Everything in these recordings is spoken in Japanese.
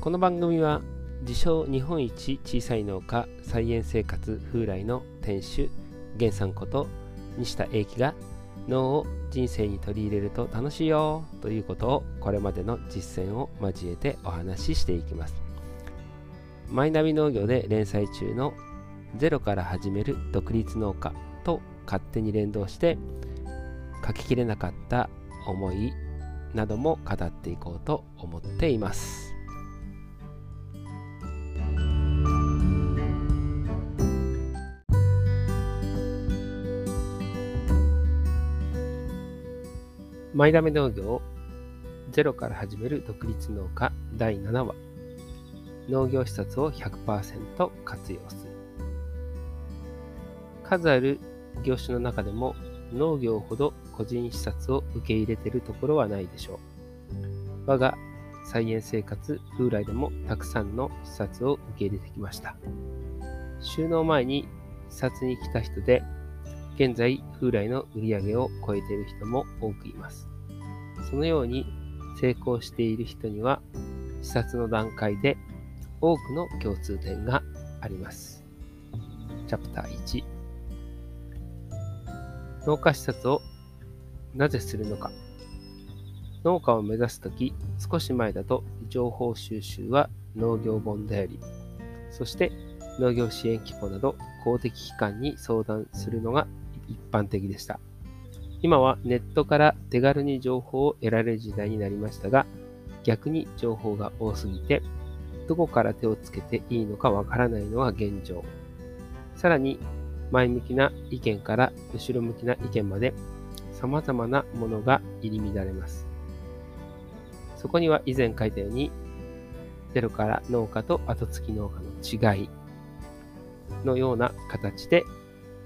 この番組は自称日本一小さい農家菜園生活風来の店主源さんこと西田英樹が脳を人生に取り入れると楽しいよということをこれまでの実践を交えてお話ししていきます。マイナビ農業で連載中のゼロから始める独立農家と勝手に連動して書ききれなかった思いなども語っていこうと思っています。マイダメ農業ゼロから始める独立農家第7話。農業施設を100%活用する。数ある業種の中でも農業ほど個人視察を受け入れているところはないでしょう。我が菜園生活風来でもたくさんの視察を受け入れてきました。収納前に視察に来た人で現在、風来の売り上げを超えている人も多くいます。そのように成功している人には、視察の段階で多くの共通点があります。チャプター1農家視察をなぜするのか農家を目指すとき、少し前だと情報収集は農業本であり、そして農業支援機構など公的機関に相談するのが一般的でした。今はネットから手軽に情報を得られる時代になりましたが、逆に情報が多すぎて、どこから手をつけていいのかわからないのが現状。さらに、前向きな意見から後ろ向きな意見まで、様々なものが入り乱れます。そこには以前書いたように、ゼロから農家と後付き農家の違いのような形で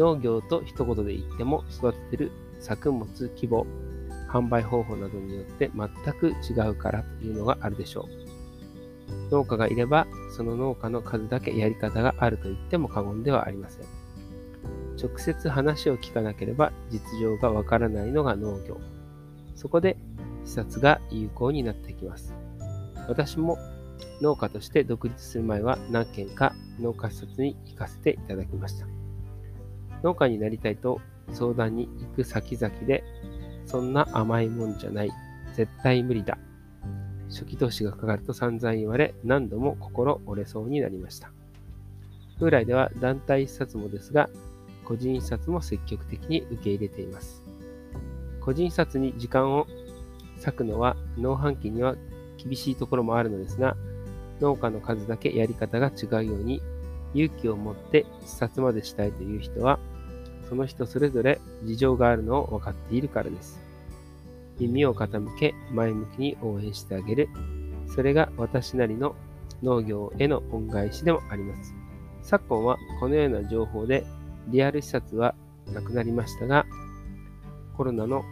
農業と一言で言っても育ててる作物規模、販売方法などによって全く違うからというのがあるでしょう。農家がいれば、その農家の数だけやり方があると言っても過言ではありません。直接話を聞かなければ実情がわからないのが農業。そこで視察が有効になってきます。私も農家として独立する前は何件か農家視察に行かせていただきました。農家になりたいと相談に行く先々で、そんな甘いもんじゃない。絶対無理だ。初期投資がかかると散々言われ、何度も心折れそうになりました。風来では団体視察もですが、個人視察も積極的に受け入れています。個人視察に時間を割くのは農販期には厳しいところもあるのですが、農家の数だけやり方が違うように、勇気を持って視察までしたいという人は、その人それぞれ事情があるのを分かっているからです。耳を傾け、前向きに応援してあげる。それが私なりの農業への恩返しでもあります。昨今はこのような情報でリアル視察はなくなりましたが、コロナの、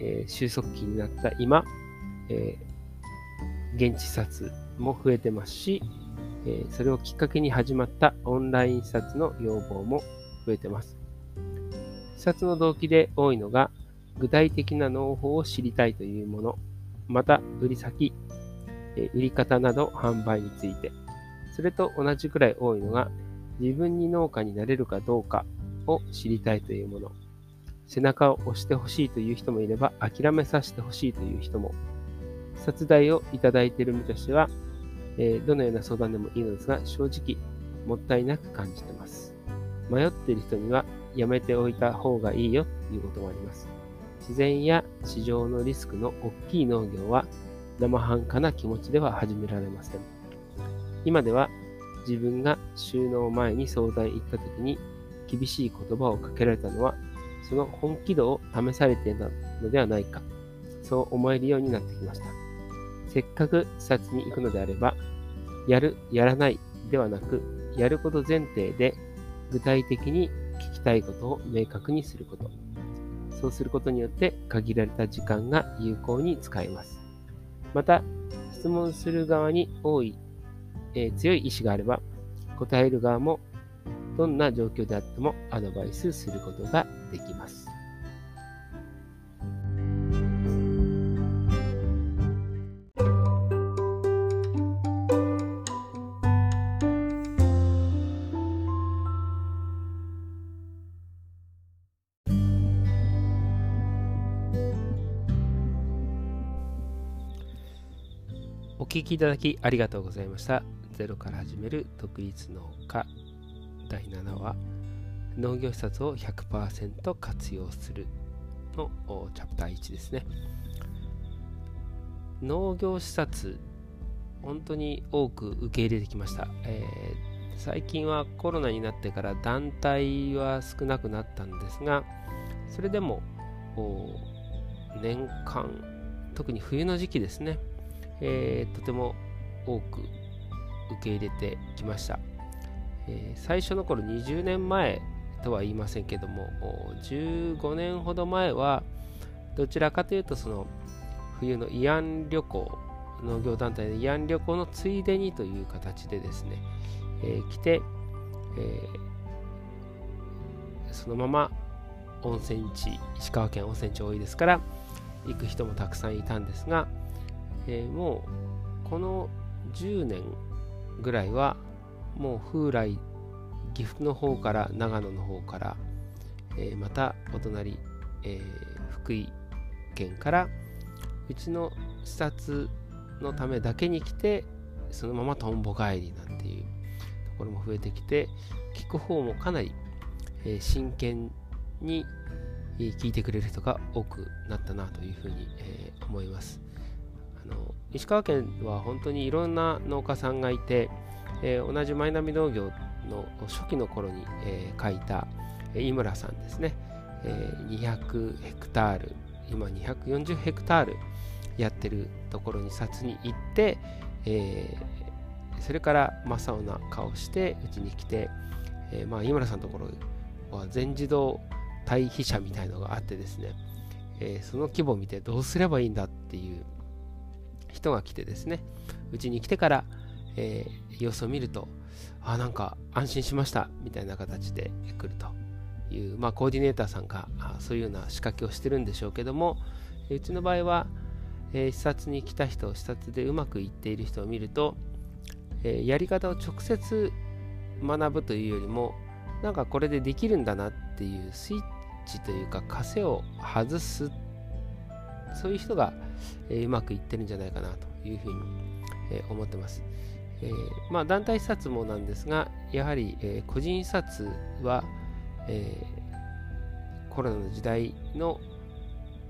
えー、収束期になった今、えー、現地視察も増えてますし、えそれをきっかけに始まったオンライン視察の要望も増えてます。視察の動機で多いのが、具体的な農法を知りたいというもの、また売り先、え売り方など販売について、それと同じくらい多いのが、自分に農家になれるかどうかを知りたいというもの、背中を押してほしいという人もいれば、諦めさせてほしいという人も、視察代をいただいている身としては、えー、どのような相談でもいいのですが、正直、もったいなく感じてます。迷っている人には、やめておいた方がいいよということもあります。自然や市場のリスクの大きい農業は、生半可な気持ちでは始められません。今では、自分が収納前に相談行った時に厳しい言葉をかけられたのは、その本気度を試されていたのではないか、そう思えるようになってきました。せっかく視察に行くのであれば、やる、やらないではなく、やること前提で具体的に聞きたいことを明確にすること。そうすることによって限られた時間が有効に使えます。また、質問する側に多い、えー、強い意志があれば、答える側もどんな状況であってもアドバイスすることができます。お聞きいただきありがとうございました。ゼロから始める独立農家第7話農業視察を100%活用するのチャプター1ですね。農業視察本当に多く受け入れてきました、えー、最近はコロナになってから団体は少なくなったんですがそれでも年間特に冬の時期ですね、えー、とても多く受け入れてきました、えー、最初の頃20年前とは言いませんけども15年ほど前はどちらかというとその冬の慰安旅行農業団体の慰安旅行のついでにという形でですね、えー、来て、えー、そのまま温泉地石川県温泉地多いですから行く人もたくさんいたんですが、えー、もうこの10年ぐらいはもう風来岐阜の方から長野の方から、えー、またお隣、えー、福井県からうちの視察のためだけに来てそのままとんぼ帰りなんていうところも増えてきて聞く方もかなり、えー、真剣に聞いてくれる人が多くなったなというふうに、え、思います。あの石川県は本当にいろんな農家さんがいて、えー、同じマイナビ農業の初期の頃に、えー、書いた、井村さんですね、え200ヘクタール今240ヘクタールやってるところに札に行って、えー、それから真っ青な顔してうちに来て、えー、まあ井村さんのところは全自動対比車みたいのがあってですね、えー、その規模を見てどうすればいいんだっていう人が来てですねうちに来てから、えー、様子を見るとあなんか安心しましたみたいな形で来るという、まあ、コーディネーターさんがそういうような仕掛けをしてるんでしょうけどもうちの場合はえー、視察に来た人視察でうまくいっている人を見ると、えー、やり方を直接学ぶというよりもなんかこれでできるんだなっていうスイッチというか枷を外すそういう人が、えー、うまくいってるんじゃないかなというふうに、えー、思ってます、えー、まあ、団体視察もなんですがやはり、え個人視察は、えコロナの時代の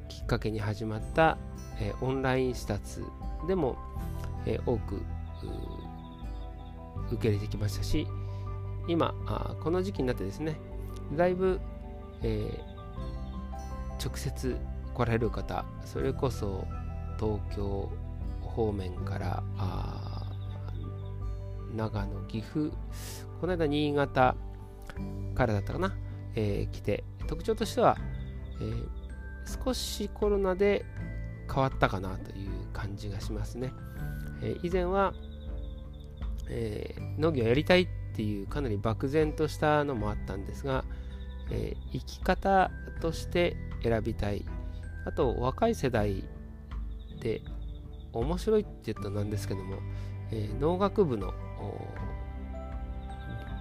きっかけに始まったえー、オンライン視察でも、えー、多く受け入れてきましたし今あこの時期になってですねだいぶ、えー、直接来られる方それこそ東京方面から長野岐阜この間新潟からだったかな、えー、来て特徴としては、えー、少しコロナで変わったかなという感じがしますね。えー、以前は、え、農業やりたいっていうかなり漠然としたのもあったんですが、え、生き方として選びたいあと若い世代で面白いって言ったらなんですけども、え農学部の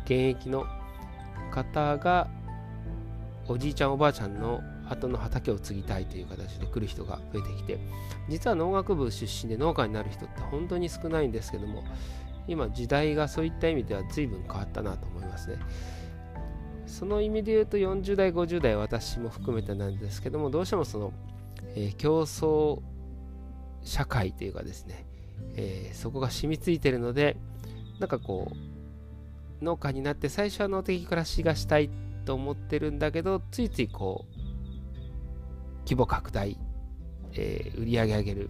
現役の方がおじいちゃんおばあちゃんの後の畑を継ぎたいという形で来る人が増えてきて実は農学部出身で農家になる人って本当に少ないんですけども今時代がそういった意味では随分変わったなと思いますね。その意味で言うと40代50代私も含めてなんですけどもどうしてもその、えー、競争社会というかですね、えー、そこが染みついてるのでなんかこう農家になって最初は農的暮らしがしたいと思ってるんだけどついついこう規模拡大、えー、売り上げ上げる、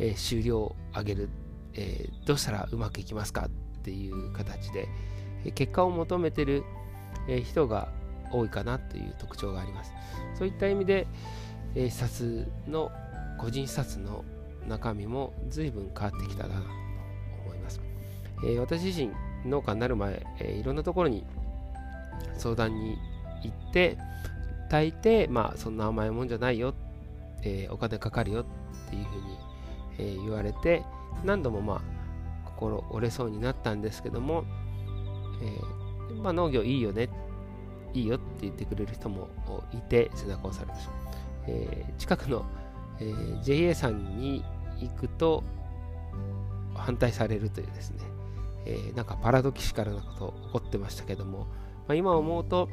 えー、収量上げる、えー、どうしたらうまくいきますかっていう形で、え結果を求めてる、え人が多いかなという特徴があります。そういった意味で、え視察の個人視察の中身も随分変わってきたなと思います。え私自身農家になる前、えいろんなところに相談に行って大抵、まあ、そんな甘いもんじゃないよ、えー、お金かかるよっていうふうに、えー、言われて、何度もまあ、心折れそうになったんですけども、えー、まあ、農業いいよね、いいよって言ってくれる人もいて、背中を押されました。えー、近くの、えー、JA さんに行くと、反対されるというですね、えー、なんかパラドキシカルなこと起こってましたけども、まあ、今思うと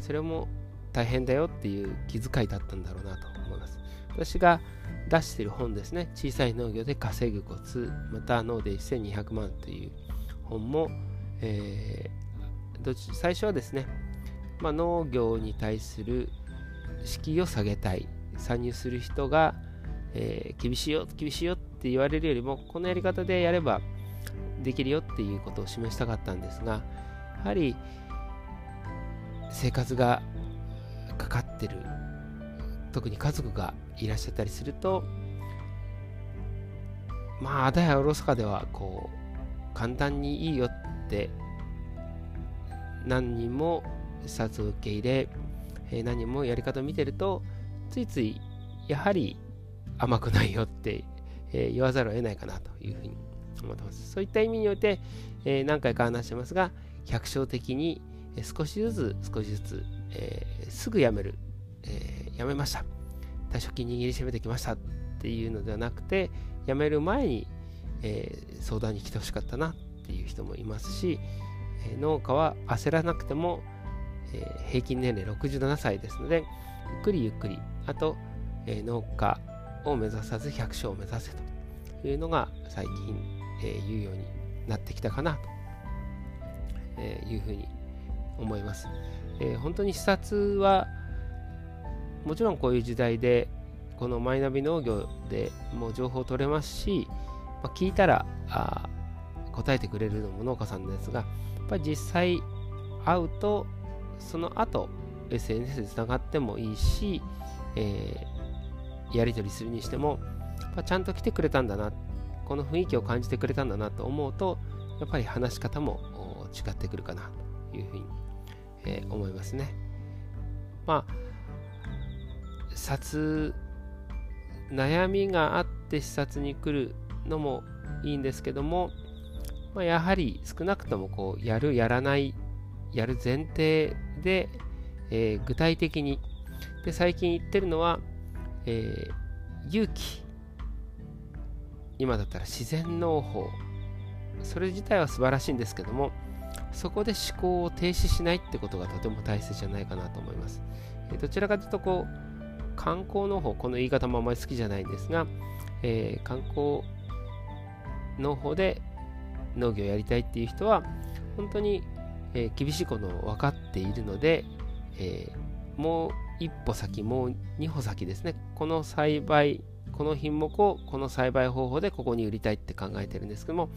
それも大変だよっていう気遣いだったんだろうなと思います。私が出してる本ですね、小さい農業で稼ぐコツ、また農で1200万という本も、えー、ど最初はですね、まあ、農業に対する敷居を下げたい、参入する人が、えー、厳しいよ、厳しいよって言われるよりも、このやり方でやればできるよっていうことを示したかったんですが、やはり生活がかかってる特に家族がいらっしゃったりするとまああだやおろそかではこう簡単にいいよって何人も視察を受け入れ、何人もやり方を見てるとついついやはり甘くないよって、え言わざるを得ないかなというふうに思ってます。そういった意味において、え何回か話してますが百姓的に少しずつ少しずつ、えー、すぐ辞める、えー、辞めました退職金握りしめてきましたっていうのではなくて辞める前に、えー、相談に来てほしかったなっていう人もいますし、え農家は焦らなくても、え平均年齢67歳ですのでゆっくりゆっくりあと、え農家を目指さず百姓を目指せというのが最近、え言うようになってきたかなと、えいうふうに思います。えー、本当に視察はもちろんこういう時代でこのマイナビ農業でもう情報取れますし、まあ、聞いたらあ答えてくれるのも農家さんですがやっぱり実際会うとその後 SNS でつながってもいいし、えー、やり取りするにしてもちゃんと来てくれたんだなこの雰囲気を感じてくれたんだなと思うとやっぱり話し方も違ってくるかなというふうにえー、思いますね。まあ、察、悩みがあって視察に来るのもいいんですけども、まあ、やはり少なくともこうやる、やらない、やる前提で、えー、具体的にで最近言ってるのは、えー、勇気今だったら自然農法それ自体は素晴らしいんですけどもそこで思考を停止しないってことがとても大切じゃないかなと思います。えどちらかというとこう観光の方、この言い方もあまり好きじゃないんですが、えー、観光の方で農業をやりたいっていう人は本当に、えー、厳しいことを分かっているので、えー、もう一歩先、もう二歩先ですね。この栽培、この品目をこの栽培方法でここに売りたいって考えてるんですけども、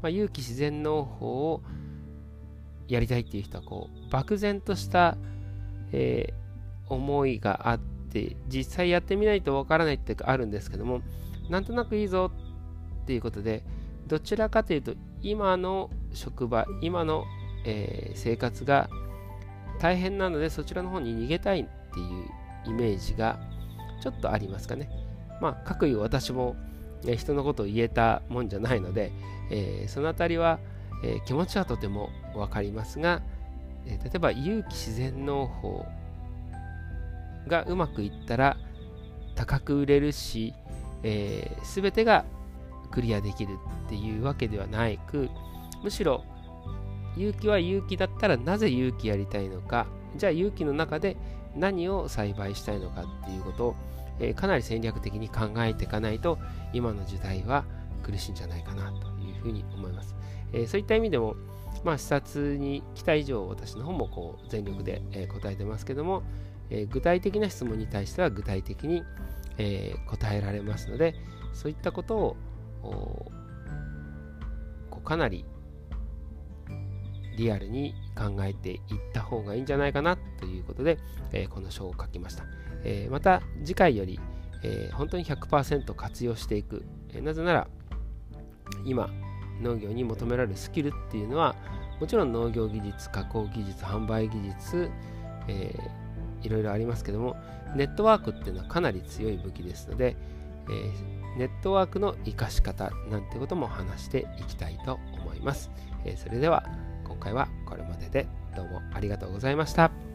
まあ、有機自然農法をやりたいっていう人はこう漠然とした、えー、思いがあって実際やってみないとわからないってあるんですけどもなんとなくいいぞっていうことでどちらかというと今の職場今の、えー、生活が大変なのでそちらの方に逃げたいっていうイメージがちょっとありますかね。まあ、かくいう私も、ね、人のことを言えたもんじゃないので、えー、そのあたりは、えー、気持ちはとても分かりますが、えー、例えば有機自然農法がうまくいったら高く売れるし、えー、全てがクリアできるっていうわけではないくむしろ有機は有機だったらなぜ有機やりたいのかじゃあ有機の中で何を栽培したいのかっていうことを、え、かなり戦略的に考えていかないと今の時代は苦しいんじゃないかなというふうに思います。え、そういった意味でも、まあ、視察に来た以上、私の方もこう全力で、え答えてますけども、え具体的な質問に対しては具体的に、え答えられますので、そういったことをこうかなりリアルに考えていった方がいいんじゃないかなということで、えこの書を書きました。えまた次回より、え本当に100%活用していく、えなぜなら今農業に求められるスキルっていうのはもちろん農業技術加工技術販売技術、えー、いろいろありますけどもネットワークっていうのはかなり強い武器ですので、えー、ネットワークの活かし方なんてことも話していきたいと思います、えー、それでは今回はこれまででどうもありがとうございました。